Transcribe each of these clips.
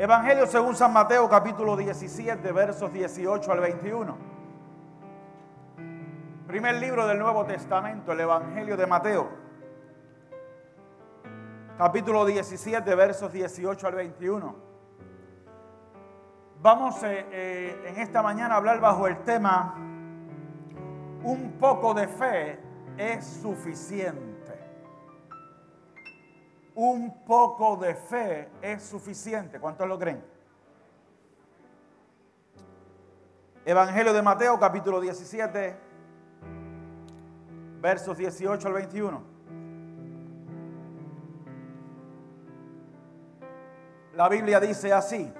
Evangelio según San Mateo capítulo 17 versos 18 al 21. Primer libro del Nuevo Testamento, el Evangelio de Mateo. Capítulo 17 versos 18 al 21. Vamos eh, eh, en esta mañana a hablar bajo el tema Un poco de fe es suficiente un poco de fe es suficiente. ¿Cuántos lo creen? Evangelio de Mateo, capítulo 17, versos 18 al 21. La Biblia dice así.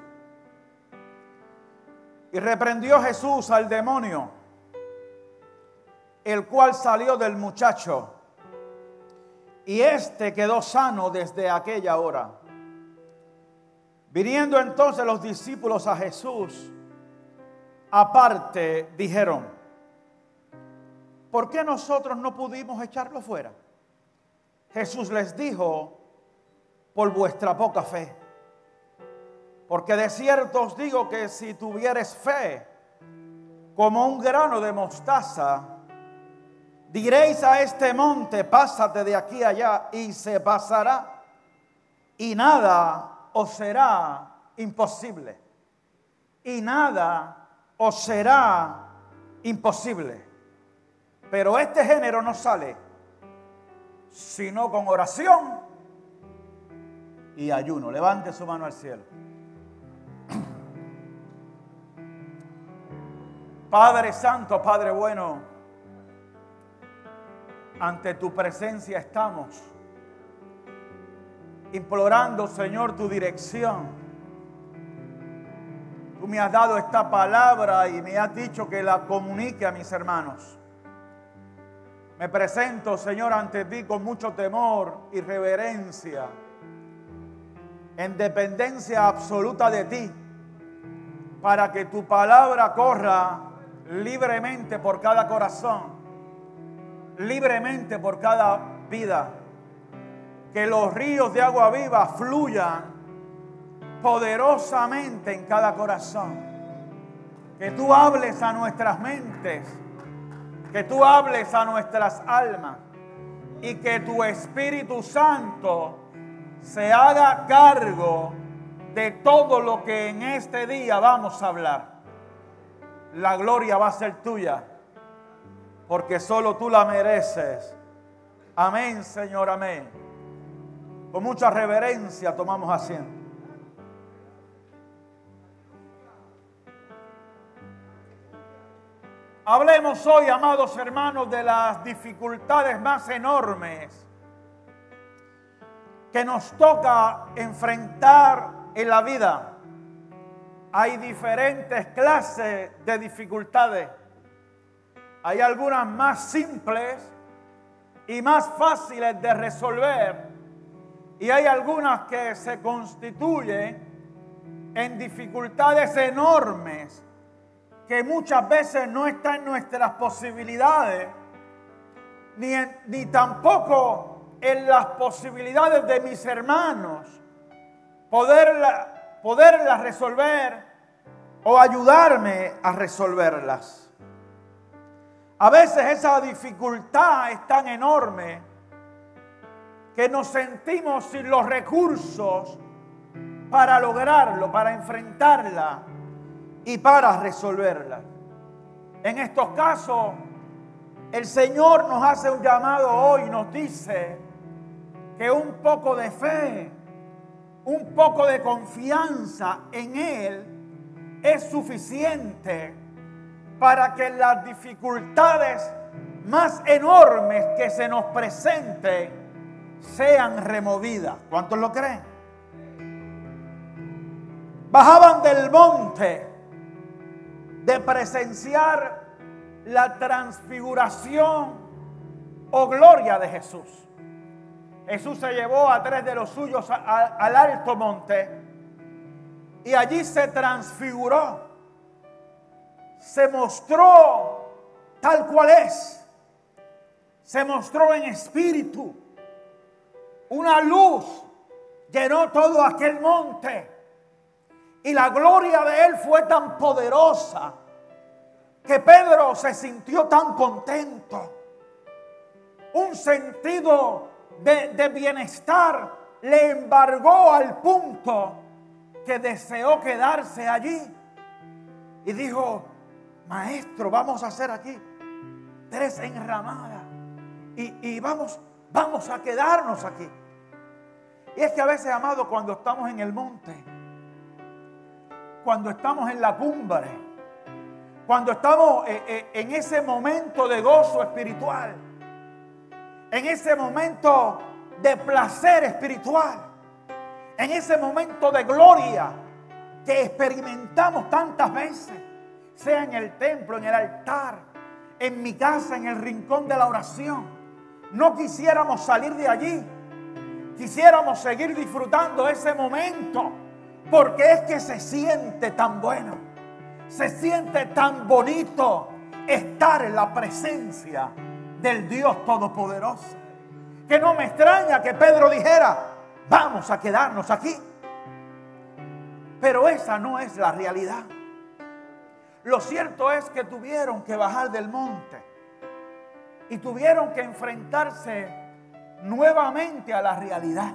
Y reprendió Jesús al demonio, el cual salió del muchacho y éste quedó sano desde aquella hora. Viniendo entonces los discípulos a Jesús, aparte dijeron, ¿por qué nosotros no pudimos echarlo fuera? Jesús les dijo, por vuestra poca fe. Porque de cierto os digo que si tuvieres fe como un grano de mostaza, Diréis a este monte, pásate de aquí allá y se pasará. Y nada os será imposible. Y nada os será imposible. Pero este género no sale sino con oración y ayuno. Levante su mano al cielo. Padre Santo, Padre bueno ante tu presencia estamos, implorando, Señor, tu dirección. Tú me has dado esta palabra y me has dicho que la comunique a mis hermanos. Me presento, Señor, ante ti con mucho temor y reverencia, en dependencia absoluta de ti, para que tu palabra corra libremente por cada corazón libremente por cada vida. Que los ríos de agua viva fluyan poderosamente en cada corazón. Que tú hables a nuestras mentes. Que tú hables a nuestras almas. Y que tu Espíritu Santo se haga cargo de todo lo que en este día vamos a hablar. La gloria va a ser tuya porque solo tú la mereces. Amén, Señor, amén. Con mucha reverencia tomamos asiento. Hablemos hoy, amados hermanos, de las dificultades más enormes que nos toca enfrentar en la vida. Hay diferentes clases de dificultades. Hay algunas más simples y más fáciles de resolver. Y hay algunas que se constituyen en dificultades enormes que muchas veces no están en nuestras posibilidades, ni, ni tampoco en las posibilidades de mis hermanos, poderlas poderla resolver o ayudarme a resolverlas. A veces esa dificultad es tan enorme que nos sentimos sin los recursos para lograrlo, para enfrentarla y para resolverla. En estos casos, el Señor nos hace un llamado hoy, nos dice que un poco de fe, un poco de confianza en Él es suficiente para que las dificultades más enormes que se nos presenten sean removidas. ¿Cuántos lo creen? Bajaban del monte de presenciar la transfiguración o gloria de Jesús. Jesús se llevó a tres de los suyos al alto monte y allí se transfiguró se mostró tal cual es. Se mostró en espíritu. Una luz llenó todo aquel monte. Y la gloria de Él fue tan poderosa que Pedro se sintió tan contento. Un sentido de, bienestar le embargó al punto que deseó quedarse allí. Y dijo, maestro, vamos a hacer aquí tres enramadas. Y, y vamos, vamos a quedarnos aquí. Y es que a veces, amado, cuando estamos en el monte, cuando estamos en la cumbre, cuando estamos eh, eh, en ese momento de gozo espiritual, en ese momento de placer espiritual, en ese momento de gloria que experimentamos tantas veces, sea en el templo, en el altar, en mi casa, en el rincón de la oración. No quisiéramos salir de allí, quisiéramos seguir disfrutando ese momento porque es que se siente tan bueno, se siente tan bonito estar en la presencia del Dios Todopoderoso. Que no me extraña que Pedro dijera, vamos a quedarnos aquí. Pero esa no es la realidad. Lo cierto es que tuvieron que bajar del monte y tuvieron que enfrentarse nuevamente a la realidad.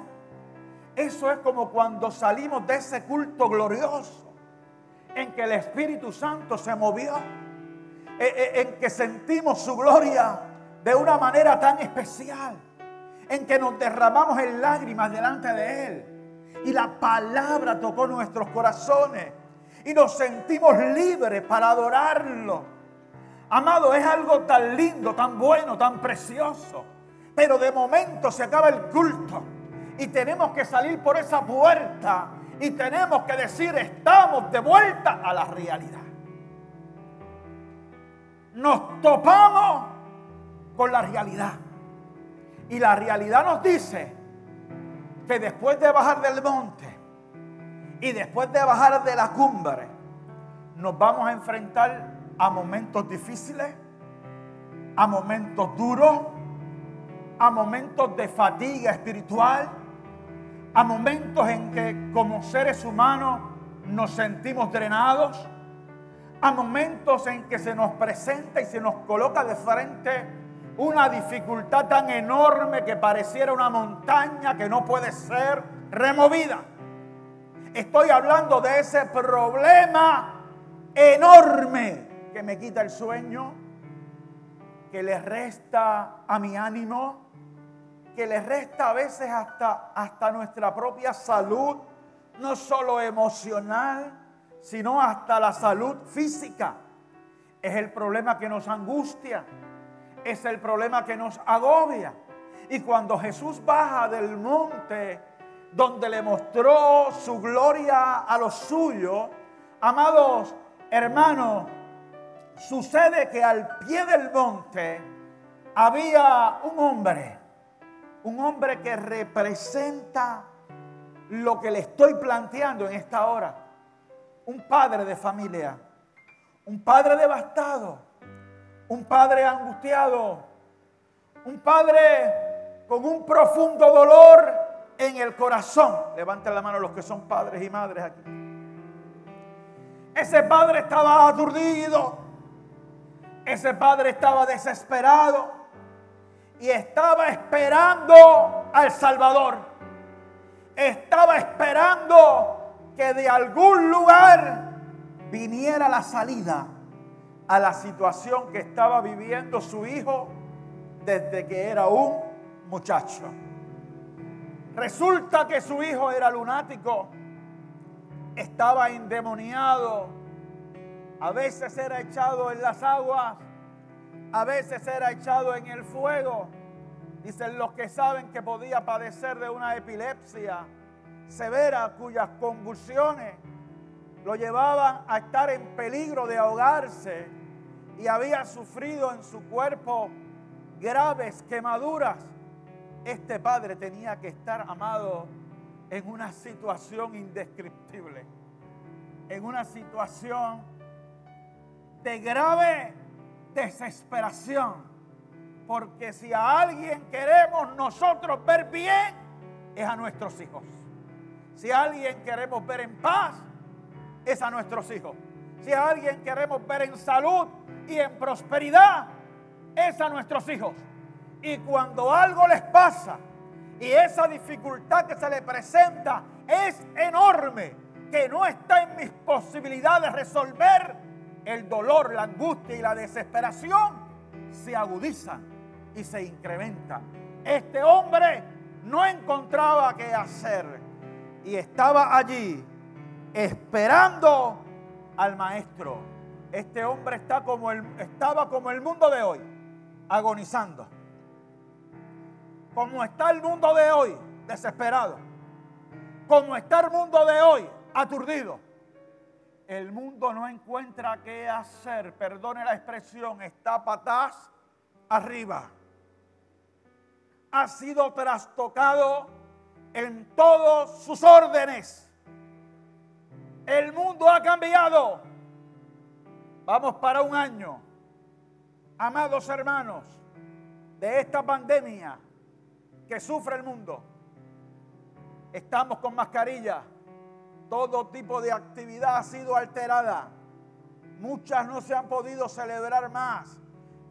Eso es como cuando salimos de ese culto glorioso en que el Espíritu Santo se movió, eh, eh, en que sentimos su gloria de una manera tan especial, en que nos derramamos en lágrimas delante de Él y la palabra tocó nuestros corazones y nos sentimos libres para adorarlo. Amado, es algo tan lindo, tan bueno, tan precioso, pero de momento se acaba el culto y tenemos que salir por esa puerta y tenemos que decir, estamos de vuelta a la realidad. Nos topamos con la realidad. Y la realidad nos dice que después de bajar del monte y después de bajar de la cumbre, nos vamos a enfrentar a momentos difíciles, a momentos duros, a momentos de fatiga espiritual a momentos en que como seres humanos nos sentimos drenados, a momentos en que se nos presenta y se nos coloca de frente una dificultad tan enorme que pareciera una montaña que no puede ser removida. Estoy hablando de ese problema enorme que me quita el sueño, que le resta a mi ánimo, que le resta a veces hasta, hasta nuestra propia salud, no solo emocional, sino hasta la salud física. Es el problema que nos angustia, es el problema que nos agobia. Y cuando Jesús baja del monte donde le mostró su gloria a los suyos, amados hermanos, sucede que al pie del monte había un hombre un hombre que representa lo que le estoy planteando en esta hora. Un padre de familia, un padre devastado, un padre angustiado, un padre con un profundo dolor en el corazón. Levanten la mano los que son padres y madres aquí. Ese padre estaba aturdido. Ese padre estaba desesperado y estaba esperando al Salvador. Estaba esperando que de algún lugar viniera la salida a la situación que estaba viviendo su hijo desde que era un muchacho. Resulta que su hijo era lunático, estaba endemoniado, a veces era echado en las aguas a veces era echado en el fuego. Dicen los que saben que podía padecer de una epilepsia severa cuyas convulsiones lo llevaban a estar en peligro de ahogarse y había sufrido en su cuerpo graves quemaduras. Este padre tenía que estar amado en una situación indescriptible, en una situación de grave desesperación. Porque si a alguien queremos nosotros ver bien, es a nuestros hijos. Si a alguien queremos ver en paz, es a nuestros hijos. Si a alguien queremos ver en salud y en prosperidad, es a nuestros hijos. Y cuando algo les pasa y esa dificultad que se les presenta es enorme, que no está en mis posibilidades resolver, el dolor, la angustia y la desesperación se agudizan y se incrementan. Este hombre no encontraba qué hacer y estaba allí esperando al maestro. Este hombre está como el, estaba como el mundo de hoy, agonizando. Como está el mundo de hoy, desesperado. Como está el mundo de hoy, aturdido. El mundo no encuentra qué hacer, perdone la expresión, está patas arriba. Ha sido trastocado en todos sus órdenes. El mundo ha cambiado. Vamos para un año. Amados hermanos, de esta pandemia que sufre el mundo. Estamos con mascarilla. Todo tipo de actividad ha sido alterada. Muchas no se han podido celebrar más.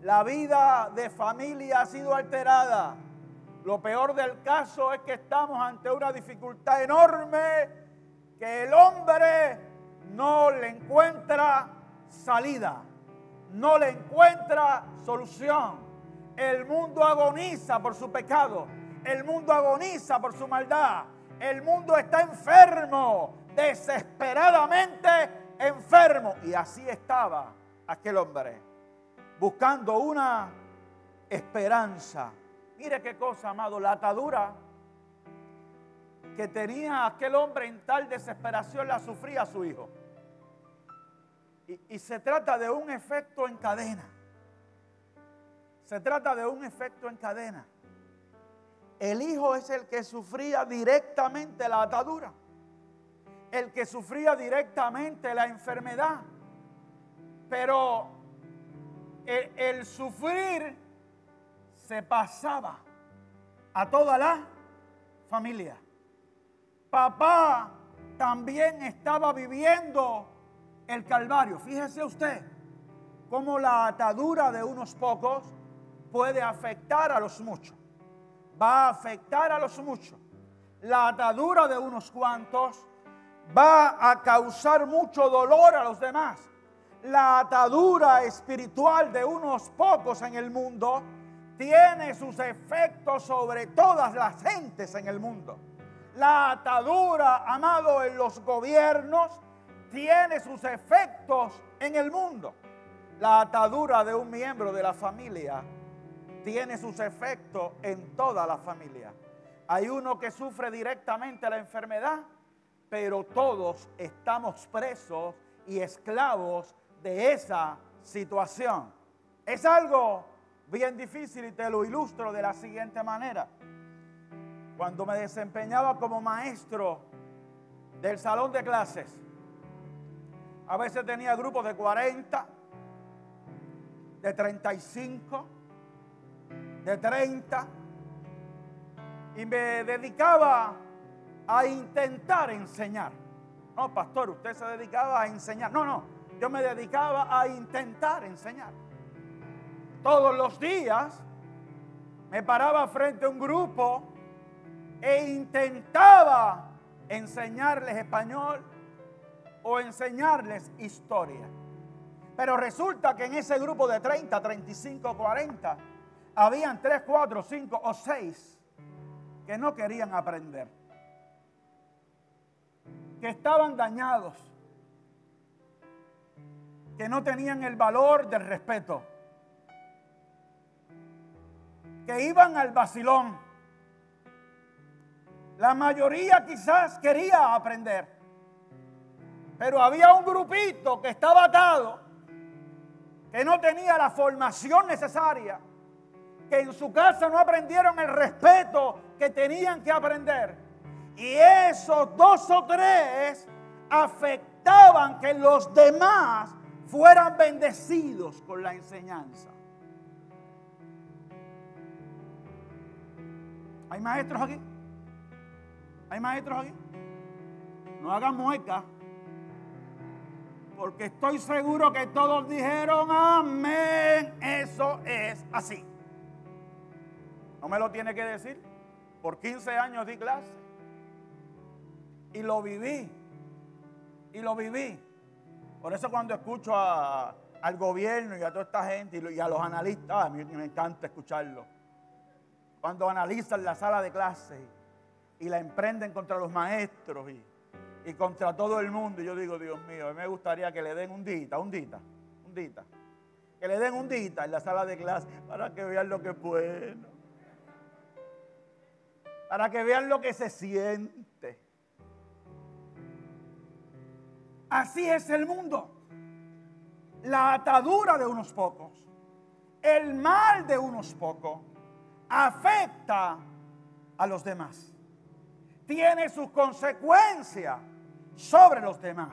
La vida de familia ha sido alterada. Lo peor del caso es que estamos ante una dificultad enorme que el hombre no le encuentra salida, no le encuentra solución. El mundo agoniza por su pecado, el mundo agoniza por su maldad, el mundo está enfermo, desesperadamente enfermo. Y así estaba aquel hombre, buscando una esperanza Mire qué cosa, amado, la atadura que tenía aquel hombre en tal desesperación la sufría su hijo. Y, y, se trata de un efecto en cadena. Se trata de un efecto en cadena. El hijo es el que sufría directamente la atadura. El que sufría directamente la enfermedad. Pero el, el sufrir se pasaba a toda la familia. Papá también estaba viviendo el Calvario. Fíjese usted cómo la atadura de unos pocos puede afectar a los muchos. Va a afectar a los muchos. La atadura de unos cuantos va a causar mucho dolor a los demás. La atadura espiritual de unos pocos en el mundo tiene sus efectos sobre todas las gentes en el mundo. La atadura, amado, en los gobiernos tiene sus efectos en el mundo. La atadura de un miembro de la familia tiene sus efectos en toda la familia. Hay uno que sufre directamente la enfermedad, pero todos estamos presos y esclavos de esa situación. Es algo bien difícil y te lo ilustro de la siguiente manera. Cuando me desempeñaba como maestro del salón de clases, a veces tenía grupos de 40, de 35, de 30, y me dedicaba a intentar enseñar. No, pastor, usted se dedicaba a enseñar. No, no, yo me dedicaba a intentar enseñar todos los días me paraba frente a un grupo e intentaba enseñarles español o enseñarles historia. Pero resulta que en ese grupo de 30, 35, 40, habían 3, 4, 5 o 6 que no querían aprender. Que estaban dañados. Que no tenían el valor del respeto que iban al vacilón. La mayoría quizás quería aprender, pero había un grupito que estaba atado, que no tenía la formación necesaria, que en su casa no aprendieron el respeto que tenían que aprender. Y esos dos o tres afectaban que los demás fueran bendecidos con la enseñanza. ¿Hay maestros aquí? ¿Hay maestros aquí? No hagan mueca. Porque estoy seguro que todos dijeron amén. Eso es así. No me lo tiene que decir. Por 15 años di clase. Y lo viví. Y lo viví. Por eso cuando escucho al gobierno y a toda esta gente y a los analistas, a mí me encanta escucharlo. Cuando analizan la sala de clase y la emprenden contra los maestros y contra todo el mundo. Yo digo, Dios mío, a mí me gustaría que le den un dita, un dita, un dita. Que le den un dita en la sala de clase para que vean lo que es bueno. Para que vean lo que se siente. Así es el mundo. La atadura de unos pocos, el mal de unos pocos, afecta a los demás. Tiene sus consecuencias sobre los demás.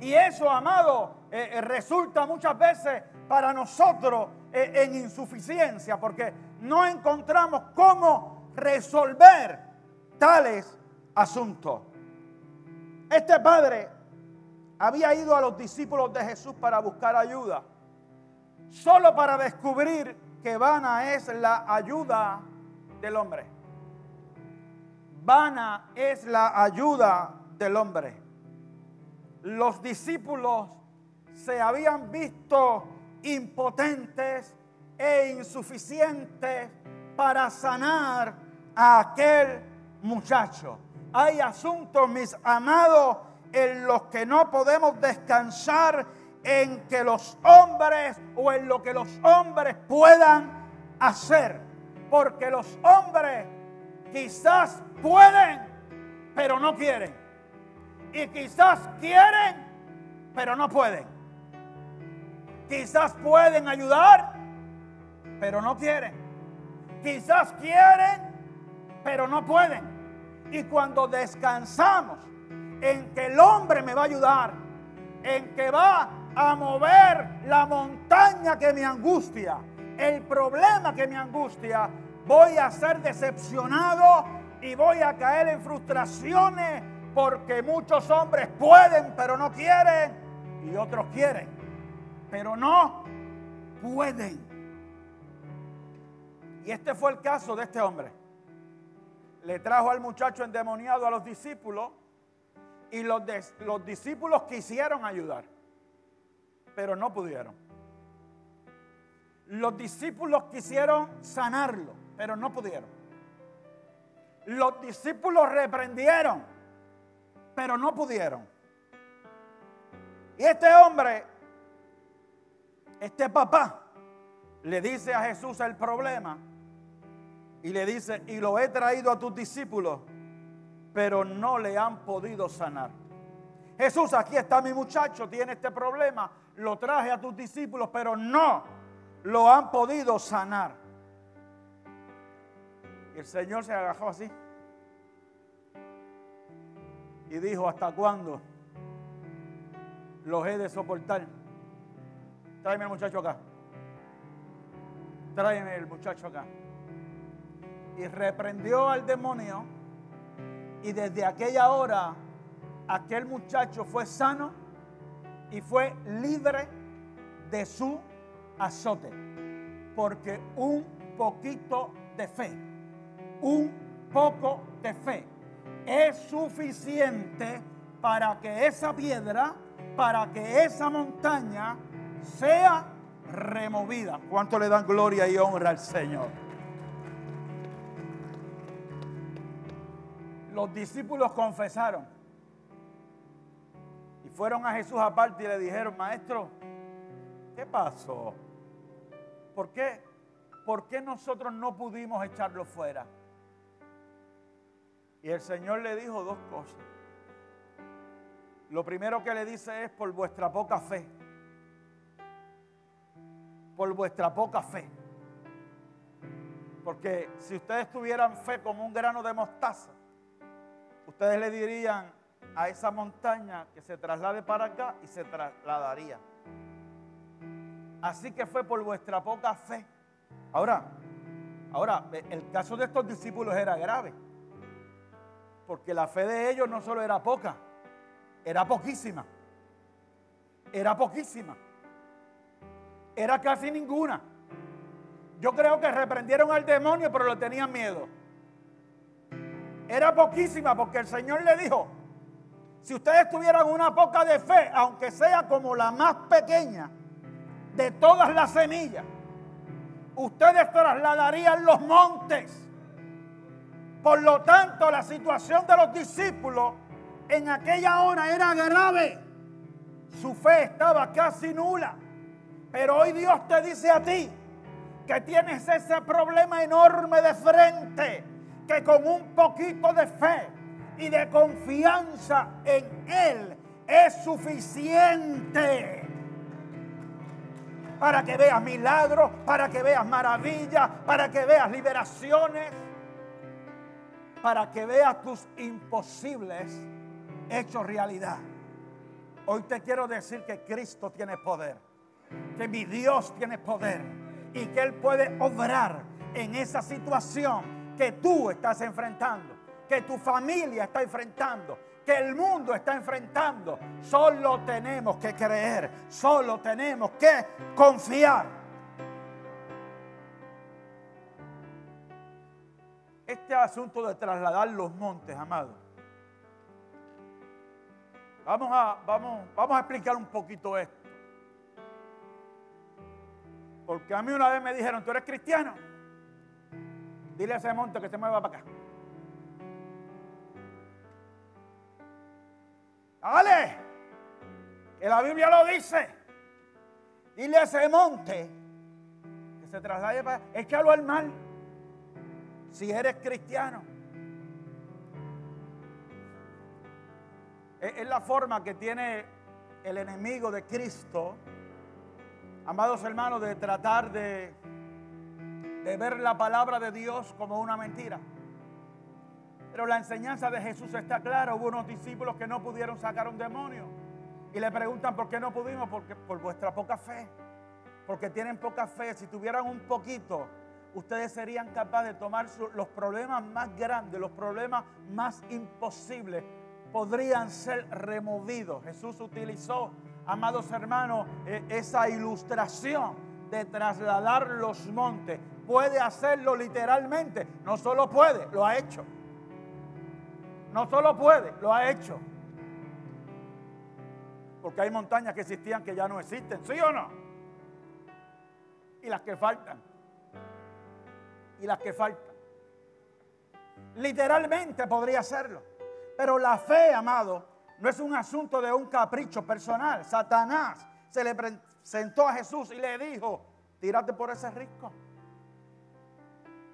Y eso, amado, eh, eh, resulta muchas veces para nosotros eh, en insuficiencia, porque no encontramos cómo resolver tales asuntos. Este padre había ido a los discípulos de Jesús para buscar ayuda, solo para descubrir que vana es la ayuda del hombre. Vana es la ayuda del hombre. Los discípulos se habían visto impotentes e insuficientes para sanar a aquel muchacho. Hay asuntos, mis amados, en los que no podemos descansar en que los hombres o en lo que los hombres puedan hacer. Porque los hombres quizás pueden, pero no quieren y quizás quieren, pero no pueden. Quizás pueden ayudar, pero no quieren. Quizás quieren, pero no pueden. Y cuando descansamos en que el hombre me va a ayudar, en que va a mover la montaña que me angustia, el problema que me angustia, voy a ser decepcionado y voy a caer en frustraciones porque muchos hombres pueden, pero no quieren. Y otros quieren, pero no pueden. Y este fue el caso de este hombre. Le trajo al muchacho endemoniado a los discípulos y los, los discípulos quisieron ayudar, pero no pudieron. Los discípulos quisieron sanarlo, pero no pudieron. Los discípulos reprendieron, pero no pudieron. Y este hombre, este papá, le dice a Jesús el problema y le dice, y lo he traído a tus discípulos, pero no le han podido sanar. Jesús, aquí está mi muchacho, tiene este problema, lo traje a tus discípulos, pero no lo han podido sanar. Y el Señor se agajó así y dijo, ¿hasta cuándo los he de soportar? Tráeme el muchacho acá. Tráeme el muchacho acá. Y reprendió al demonio y desde aquella hora aquel muchacho fue sano y fue libre de su azote. Porque un poquito de fe, un poco de fe es suficiente para que esa piedra, para que esa montaña sea removida. ¿Cuánto le dan gloria y honra al Señor? Los discípulos confesaron y fueron a Jesús aparte y le dijeron, maestro, ¿qué pasó? ¿Por qué? ¿Por qué nosotros no pudimos echarlo fuera? Y el Señor le dijo dos cosas. Lo primero que le dice es por vuestra poca fe. Por vuestra poca fe. Porque si ustedes tuvieran fe como un grano de mostaza, ustedes le dirían a esa montaña que se traslade para acá y se trasladaría. Así que fue por vuestra poca fe. Ahora, ahora, el caso de estos discípulos era grave. Porque la fe de ellos no solo era poca, era poquísima. era poquísima. Era casi ninguna. Yo creo que reprendieron al demonio, pero le tenían miedo. Era poquísima porque el Señor le dijo, si ustedes tuvieran una poca de fe, aunque sea como la más pequeña de todas las semillas, ustedes trasladarían los montes. Por lo tanto, la situación de los discípulos en aquella hora era grave. Su fe estaba casi nula. Pero hoy Dios te dice a ti que tienes ese problema enorme de frente, que con un poquito de fe y de confianza en Él es suficiente para que veas milagros, para que veas maravillas, para que veas liberaciones, para que veas tus imposibles hechos realidad. Hoy te quiero decir que Cristo tiene poder, que mi Dios tiene poder y que Él puede obrar en esa situación que tú estás enfrentando, que tu familia está enfrentando, que el mundo está enfrentando. Solo tenemos que creer, solo tenemos que confiar. Este asunto de trasladar los montes, amados, Vamos a, vamos, vamos a explicar un poquito esto. Porque a mí una vez me dijeron, ¿tú eres cristiano? Dile a ese monte que se mueva para acá. Dale, que la Biblia lo dice. Dile a ese monte que se traslade para... Échalo al mar si eres cristiano. Es la forma que tiene el enemigo de Cristo, amados hermanos, de tratar de, de ver la palabra de Dios como una mentira. Pero la enseñanza de Jesús está clara. Hubo unos discípulos que no pudieron sacar un demonio. Y le preguntan por qué no pudimos. Porque por vuestra poca fe. Porque tienen poca fe. Si tuvieran un poquito, ustedes serían capaces de tomar los problemas más grandes, los problemas más imposibles podrían ser removidos. Jesús utilizó, amados hermanos, e, esa ilustración de trasladar los montes. Puede hacerlo literalmente. No solo puede, lo ha hecho. No solo puede, lo ha hecho. Porque hay montañas que existían que ya no existen, ¿sí o no? Y las que faltan. Y las que faltan. Literalmente podría hacerlo. Pero la fe, amado, no es un asunto de un capricho personal. Satanás se le presentó a Jesús y le dijo, tírate por ese risco.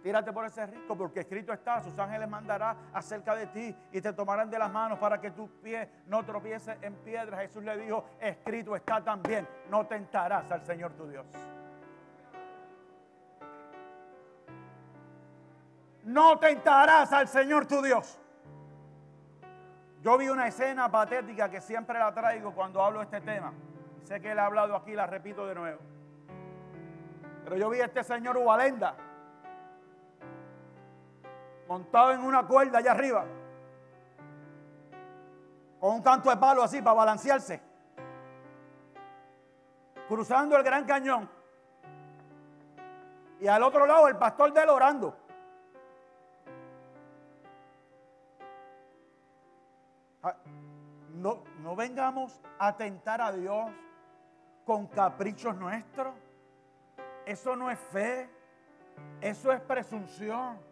Tírate por ese risco porque escrito está, sus ángeles mandará acerca de ti y te tomarán de las manos para que tu pie no tropiece en piedra. Jesús le dijo, escrito está también, no tentarás al Señor tu Dios. No tentarás al Señor tu Dios. Yo vi una escena patética que siempre la traigo cuando hablo de este tema. Sé que él ha hablado aquí, la repito de nuevo. Pero yo vi a este señor Ubalenda montado en una cuerda allá arriba, con un canto de palo así para balancearse, cruzando el gran cañón. Y al otro lado el pastor de él orando. Ah, no, no vengamos a tentar a Dios con caprichos nuestros. Eso no es fe, eso es presunción.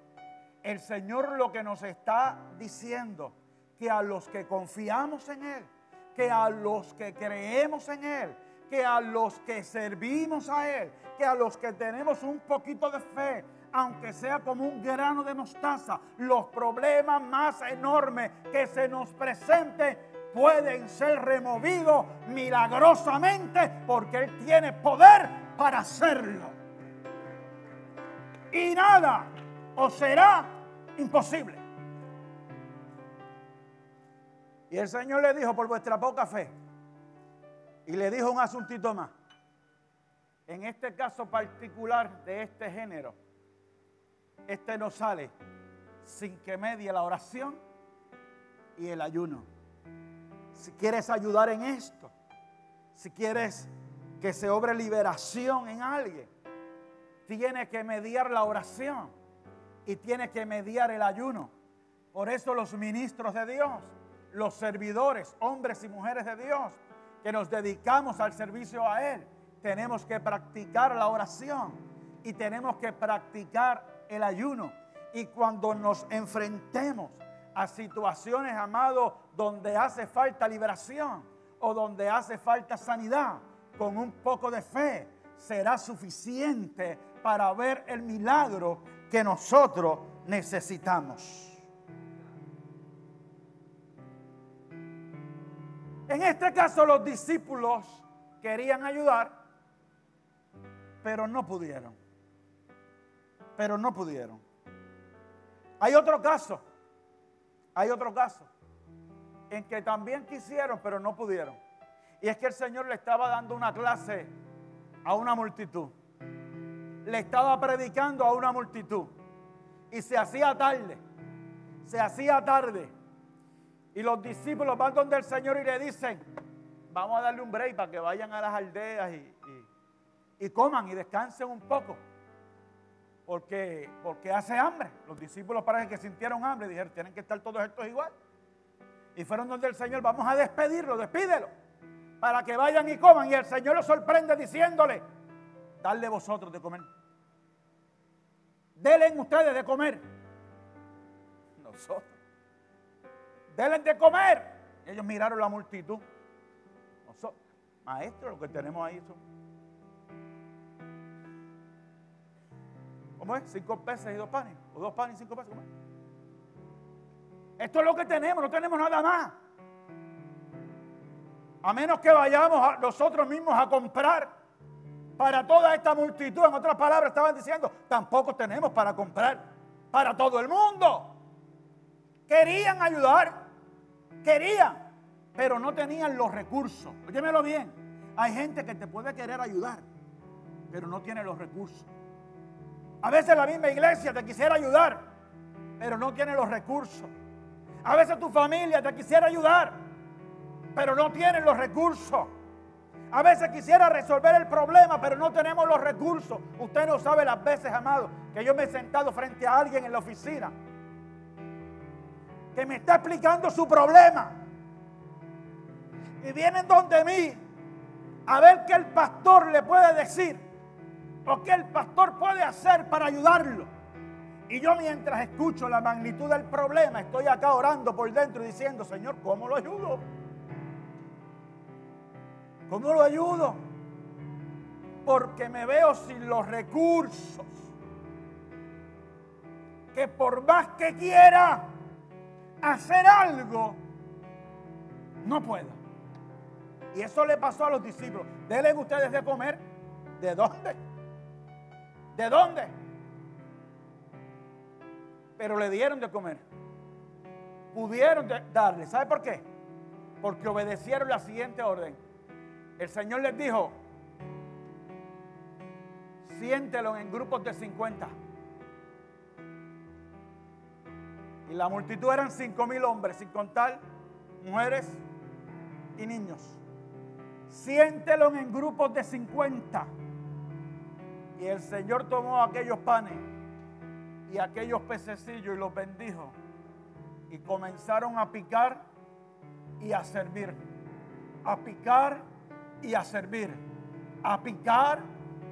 El Señor lo que nos está diciendo, que a los que confiamos en Él, que a los que creemos en Él, que a los que servimos a Él, que a los que tenemos un poquito de fe, aunque sea como un grano de mostaza, los problemas más enormes que se nos presenten pueden ser removidos milagrosamente porque Él tiene poder para hacerlo. Y nada os será imposible. Y el Señor le dijo, por vuestra poca fe, y le dijo un asuntito más. En este caso particular de este género, este no sale sin que medie la oración y el ayuno. Si quieres ayudar en esto, si quieres que se obre liberación en alguien, tiene que mediar la oración y tiene que mediar el ayuno. Por eso los ministros de Dios, los servidores, hombres y mujeres de Dios, que nos dedicamos al servicio a Él, tenemos que practicar la oración y tenemos que practicar el ayuno. Y cuando nos enfrentemos a situaciones, amados, donde hace falta liberación o donde hace falta sanidad, con un poco de fe será suficiente para ver el milagro que nosotros necesitamos. En este caso los discípulos querían ayudar, pero no pudieron. Pero no pudieron. Hay otro caso, hay otro caso, en que también quisieron, pero no pudieron. Y es que el Señor le estaba dando una clase a una multitud. Le estaba predicando a una multitud. Y se hacía tarde. Se hacía tarde. Y los discípulos van donde el Señor y le dicen, vamos a darle un break para que vayan a las aldeas y, coman y descansen un poco. Porque, porque hace hambre. Los discípulos parece que sintieron hambre. Dijeron, tienen que estar todos estos igual. Y fueron donde el Señor, vamos a despedirlo, despídelo. Para que vayan y coman. Y el Señor los sorprende diciéndole, darle vosotros de comer. Denle ustedes de comer. Nosotros. Denle de comer. Ellos miraron la multitud. Nosotros, maestro, lo que tenemos ahí son. ¿Cómo es? Cinco pesos y dos panes. O dos panes y cinco pesos. ¿Cómo es? Esto es lo que tenemos, no tenemos nada más. A menos que vayamos nosotros mismos a comprar para toda esta multitud. En otras palabras, estaban diciendo, tampoco tenemos para comprar para todo el mundo. Querían ayudar, Querían, pero no tenían los recursos. Óyemelo bien. Hay gente que te puede querer ayudar, pero no tiene los recursos. A veces la misma iglesia te quisiera ayudar, pero no tiene los recursos. A veces tu familia te quisiera ayudar, pero no tiene los recursos. A veces quisiera resolver el problema, pero no tenemos los recursos. Usted no sabe las veces, amado, que yo me he sentado frente a alguien en la oficina que me está explicando su problema. Y vienen donde mí a ver qué el pastor le puede decir o qué el pastor puede hacer para ayudarlo. Y yo mientras escucho la magnitud del problema, estoy acá orando por dentro y diciendo, Señor, ¿cómo lo ayudo? ¿Cómo lo ayudo? Porque me veo sin los recursos. Que por más que quiera, hacer algo, no puedo. Y eso le pasó a los discípulos. Denle ustedes de comer. ¿De dónde? ¿De dónde? Pero le dieron de comer. Pudieron darle. ¿Sabe por qué? Porque obedecieron la siguiente orden. El Señor les dijo, siéntelo en grupos de 50. Y la multitud eran cinco mil hombres, sin contar mujeres y niños. Siéntelo en grupos de 50. Y el Señor tomó aquellos panes y aquellos pececillos y los bendijo. Y comenzaron a picar y a servir. A picar y a servir. A picar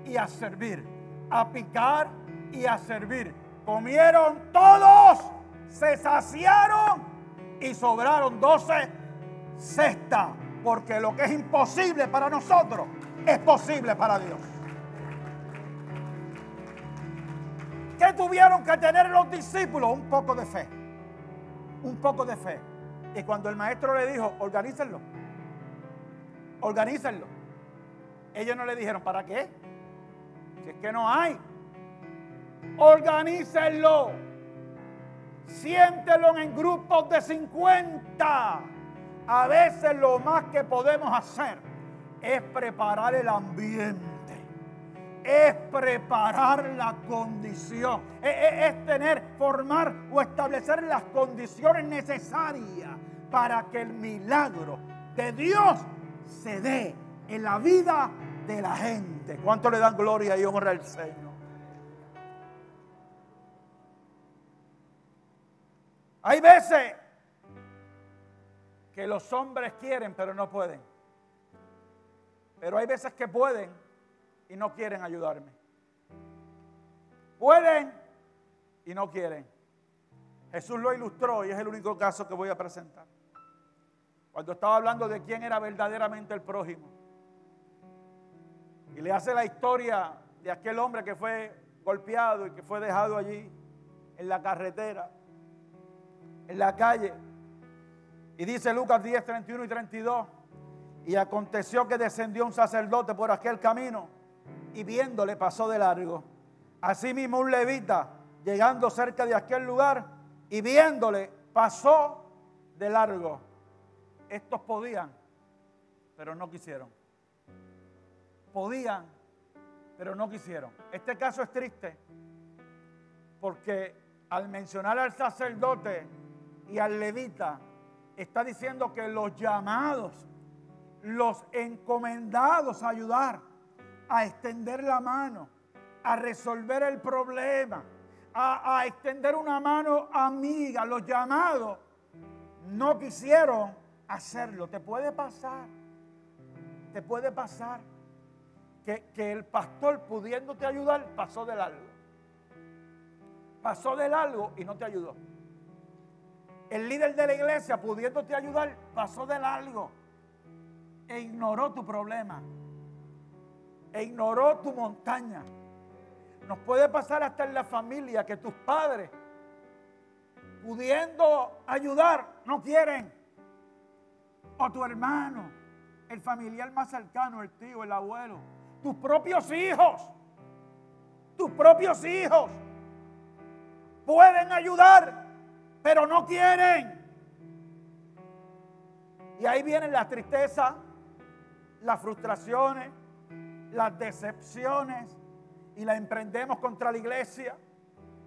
y a servir. A picar y a servir. Comieron todos se saciaron y sobraron 12 cestas. Porque lo que es imposible para nosotros es posible para Dios. ¿Qué tuvieron que tener los discípulos? Un poco de fe. Un poco de fe. Y cuando el maestro le dijo, organícenlo. Organícenlo. Ellos no le dijeron, ¿para qué? Si es que no hay. Organícenlo. Siéntelo en grupos de 50. A veces lo más que podemos hacer es preparar el ambiente. Es preparar la condición. Es, tener, formar o establecer las condiciones necesarias para que el milagro de Dios se dé en la vida de la gente. ¿Cuánto le dan gloria y honra al Señor? Hay veces que los hombres quieren pero no pueden. Pero hay veces que pueden y no quieren ayudarme. Pueden y no quieren. Jesús lo ilustró y es el único caso que voy a presentar. Cuando estaba hablando de quién era verdaderamente el prójimo. Y le hace la historia de aquel hombre que fue golpeado y que fue dejado allí en la carretera en la calle. Y dice Lucas 10, 31 y 32. Y aconteció que descendió un sacerdote por aquel camino y viéndole pasó de largo. Asimismo un levita, llegando cerca de aquel lugar y viéndole, pasó de largo. Estos podían, pero no quisieron. Podían, pero no quisieron. Este caso es triste porque al mencionar al sacerdote, y al levita, está diciendo que los llamados, los encomendados a ayudar, a extender la mano, a resolver el problema, a, a extender una mano amiga, los llamados, no quisieron hacerlo. Te puede pasar, te puede pasar que, que el pastor pudiéndote ayudar pasó del algo. Pasó del algo y no te ayudó. El líder de la iglesia, pudiéndote ayudar, pasó de largo e ignoró tu problema, e ignoró tu montaña. Nos puede pasar hasta en la familia que tus padres, pudiendo ayudar, no quieren. O tu hermano, el familiar más cercano, el tío, el abuelo, tus propios hijos, tus propios hijos pueden ayudar pero no quieren. Y ahí vienen la tristeza, las frustraciones, las decepciones, y la emprendemos contra la iglesia,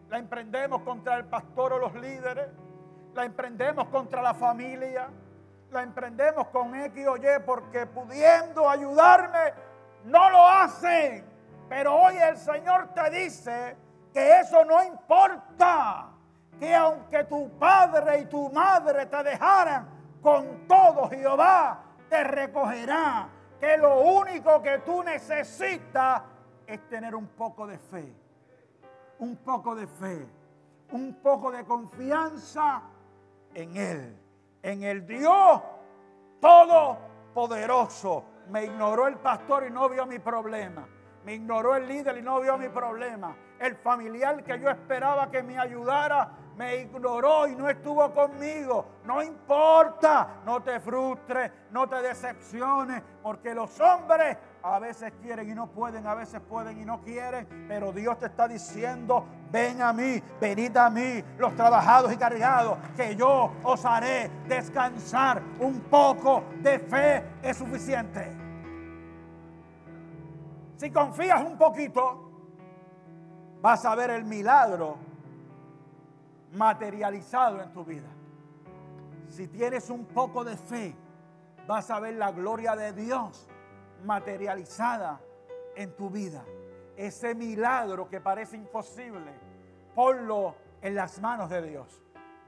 la emprendemos contra el pastor o los líderes, la emprendemos contra la familia, la emprendemos con X o Y porque pudiendo ayudarme, no lo hacen. Pero hoy el Señor te dice que eso no importa que aunque tu padre y tu madre te dejaran, con todo Jehová te recogerá. Que lo único que tú necesitas es tener un poco de fe, un poco de fe, un poco de confianza en Él, en el Dios Todopoderoso. Me ignoró el pastor y no vio mi problema. Me ignoró el líder y no vio mi problema. El familiar que yo esperaba que me ayudara me ignoró y no estuvo conmigo. No importa, no te frustres, no te decepciones, porque los hombres a veces quieren y no pueden, a veces pueden y no quieren, pero Dios te está diciendo, ven a mí, venid a mí, los trabajados y cargados, que yo os haré descansar. Un poco de fe es suficiente. Si confías un poquito, vas a ver el milagro materializado en tu vida. Si tienes un poco de fe, vas a ver la gloria de Dios materializada en tu vida. Ese milagro que parece imposible, ponlo en las manos de Dios.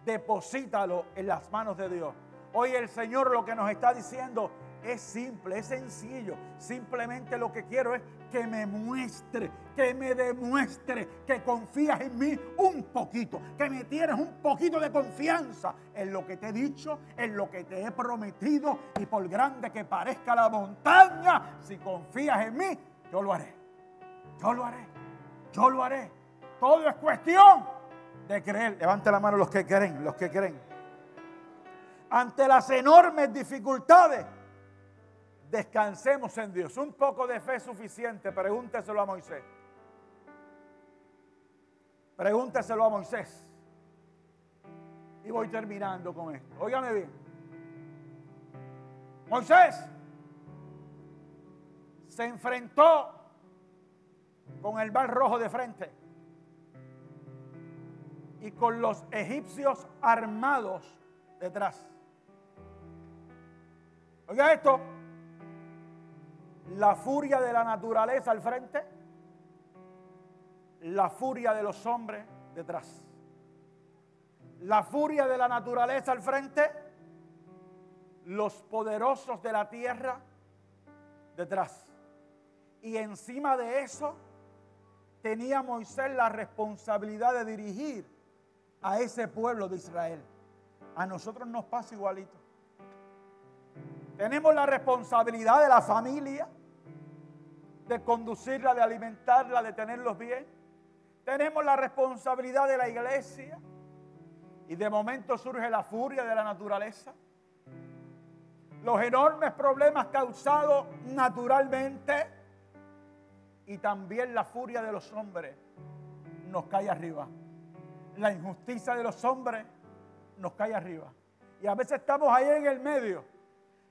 Deposítalo en las manos de Dios. Hoy el Señor lo que nos está diciendo es simple, es sencillo. Simplemente lo que quiero es que me muestre, que me demuestre que confías en mí un poquito, que me tienes un poquito de confianza en lo que te he dicho, en lo que te he prometido y por grande que parezca la montaña, si confías en mí, yo lo haré. Yo lo haré. Yo lo haré. Todo es cuestión de creer. Levante la mano los que creen, los que creen. Ante las enormes dificultades descansemos en Dios. Un poco de fe suficiente, pregúnteselo a Moisés. Pregúnteselo a Moisés. Y voy terminando con esto. Óigame bien. Moisés se enfrentó con el mar rojo de frente y con los egipcios armados detrás. Oiga esto. La furia de la naturaleza al frente, la furia de los hombres detrás. La furia de la naturaleza al frente, los poderosos de la tierra detrás. Y encima de eso tenía Moisés la responsabilidad de dirigir a ese pueblo de Israel. A nosotros nos pasa igualito. Tenemos la responsabilidad de la familia, de conducirla, de alimentarla, de tenerlos bien. Tenemos la responsabilidad de la iglesia. Y de momento surge la furia de la naturaleza. Los enormes problemas causados naturalmente. Y también la furia de los hombres nos cae arriba. La injusticia de los hombres nos cae arriba. Y a veces estamos ahí en el medio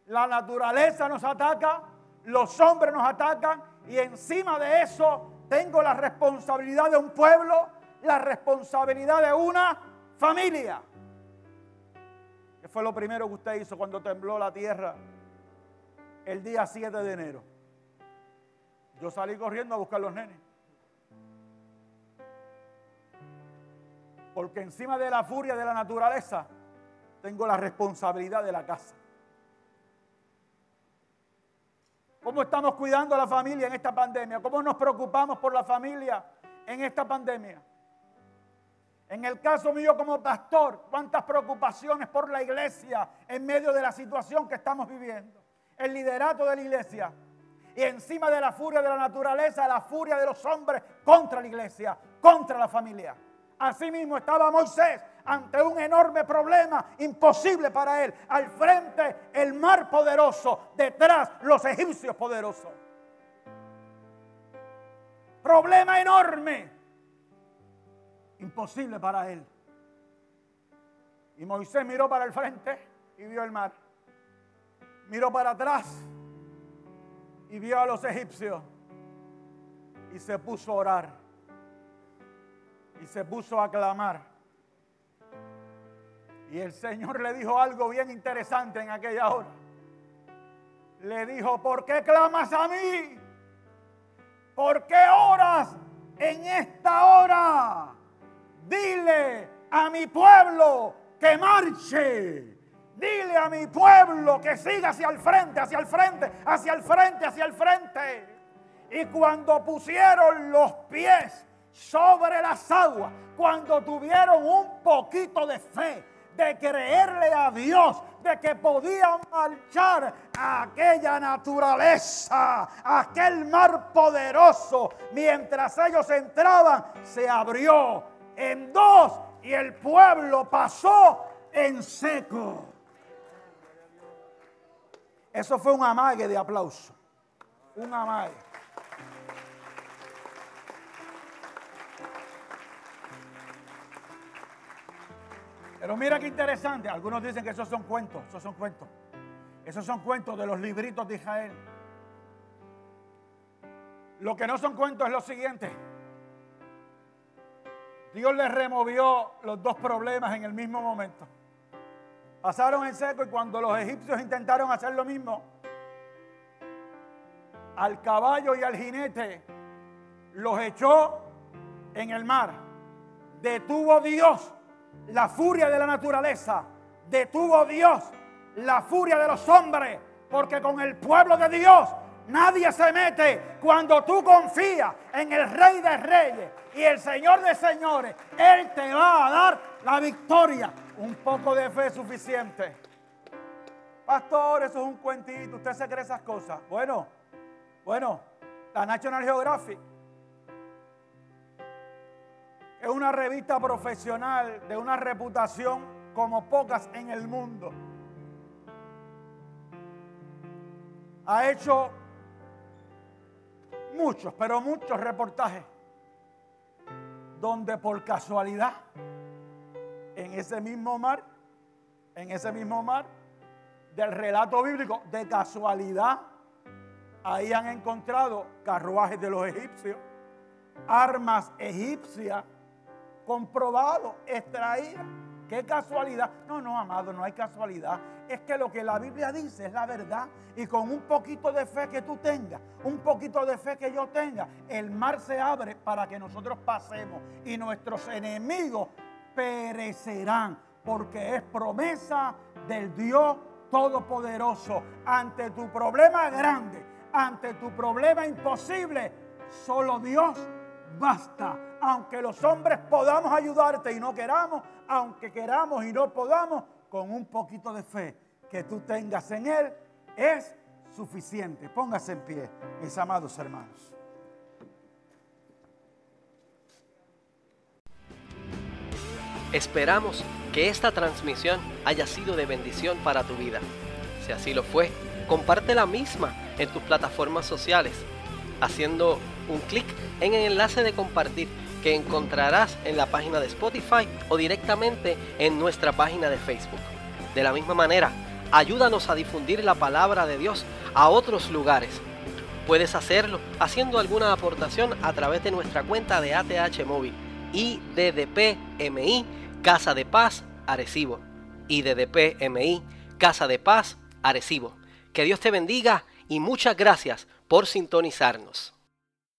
la naturaleza nos ataca, los hombres nos atacan y encima de eso tengo la responsabilidad de un pueblo, la responsabilidad de una familia. ¿Qué fue lo primero que usted hizo cuando tembló la tierra el día 7 de enero? Yo salí corriendo a buscar los nenes. Porque encima de la furia de la naturaleza tengo la responsabilidad de la casa. ¿Cómo estamos cuidando a la familia en esta pandemia? ¿Cómo nos preocupamos por la familia en esta pandemia? En el caso mío como pastor, cuántas preocupaciones por la iglesia en medio de la situación que estamos viviendo. El liderato de la iglesia. Y encima de la furia de la naturaleza, la furia de los hombres contra la iglesia, contra la familia. Asimismo estaba Moisés ante un enorme problema imposible para él. Al frente el mar poderoso, detrás los egipcios poderosos. Problema enorme, imposible para él. Y Moisés miró para el frente y vio el mar. Miró para atrás y vio a los egipcios y se puso a orar y se puso a clamar. Y el Señor le dijo algo bien interesante en aquella hora. Le dijo, ¿por qué clamas a mí? ¿Por qué oras en esta hora? Dile a mi pueblo que marche. Dile a mi pueblo que siga hacia el frente, hacia el frente, hacia el frente, hacia el frente. Y cuando pusieron los pies sobre las aguas, cuando tuvieron un poquito de fe, de creerle a Dios, de que podían marchar a aquella naturaleza, aquel mar poderoso. Mientras ellos entraban, se abrió en dos y el pueblo pasó en seco. Eso fue un amague de aplauso. Un amague. Pero mira qué interesante. Algunos dicen que esos son cuentos. Esos son cuentos. Esos son cuentos de los libritos de Israel. Lo que no son cuentos es lo siguiente. Dios les removió los dos problemas en el mismo momento. Pasaron en seco y cuando los egipcios intentaron hacer lo mismo, al caballo y al jinete los echó en el mar. Detuvo Dios la furia de la naturaleza, detuvo Dios la furia de los hombres, porque con el pueblo de Dios nadie se mete. Cuando tú confías en el Rey de Reyes y el Señor de Señores, Él te va a dar la victoria. Un poco de fe es suficiente. Pastor, eso es un cuentito, usted se cree esas cosas. Bueno, bueno, la National Geographic es una revista profesional de una reputación como pocas en el mundo. Ha hecho muchos, pero muchos reportajes donde por casualidad en ese mismo mar, en ese mismo mar del relato bíblico, de casualidad, ahí han encontrado carruajes de los egipcios, armas egipcias comprobado, extraída. qué casualidad. No, no, amado, no hay casualidad. Es que lo que la Biblia dice es la verdad. Y con un poquito de fe que tú tengas, un poquito de fe que yo tenga, el mar se abre para que nosotros pasemos. Y nuestros enemigos perecerán. Porque es promesa del Dios Todopoderoso. Ante tu problema grande, ante tu problema imposible, solo Dios basta. Aunque los hombres podamos ayudarte y no queramos, aunque queramos y no podamos, con un poquito de fe que tú tengas en Él, es suficiente. Póngase en pie, mis amados hermanos. Esperamos que esta transmisión haya sido de bendición para tu vida. Si así lo fue, comparte la misma en tus plataformas sociales, haciendo un clic en el enlace de compartir que encontrarás en la página de Spotify o directamente en nuestra página de Facebook. De la misma manera, ayúdanos a difundir la palabra de Dios a otros lugares. Puedes hacerlo haciendo alguna aportación a través de nuestra cuenta de ATH Móvil IDDPMI Casa de Paz Arecibo. IDDPMI Casa de Paz Arecibo. Que Dios te bendiga y muchas gracias por sintonizarnos.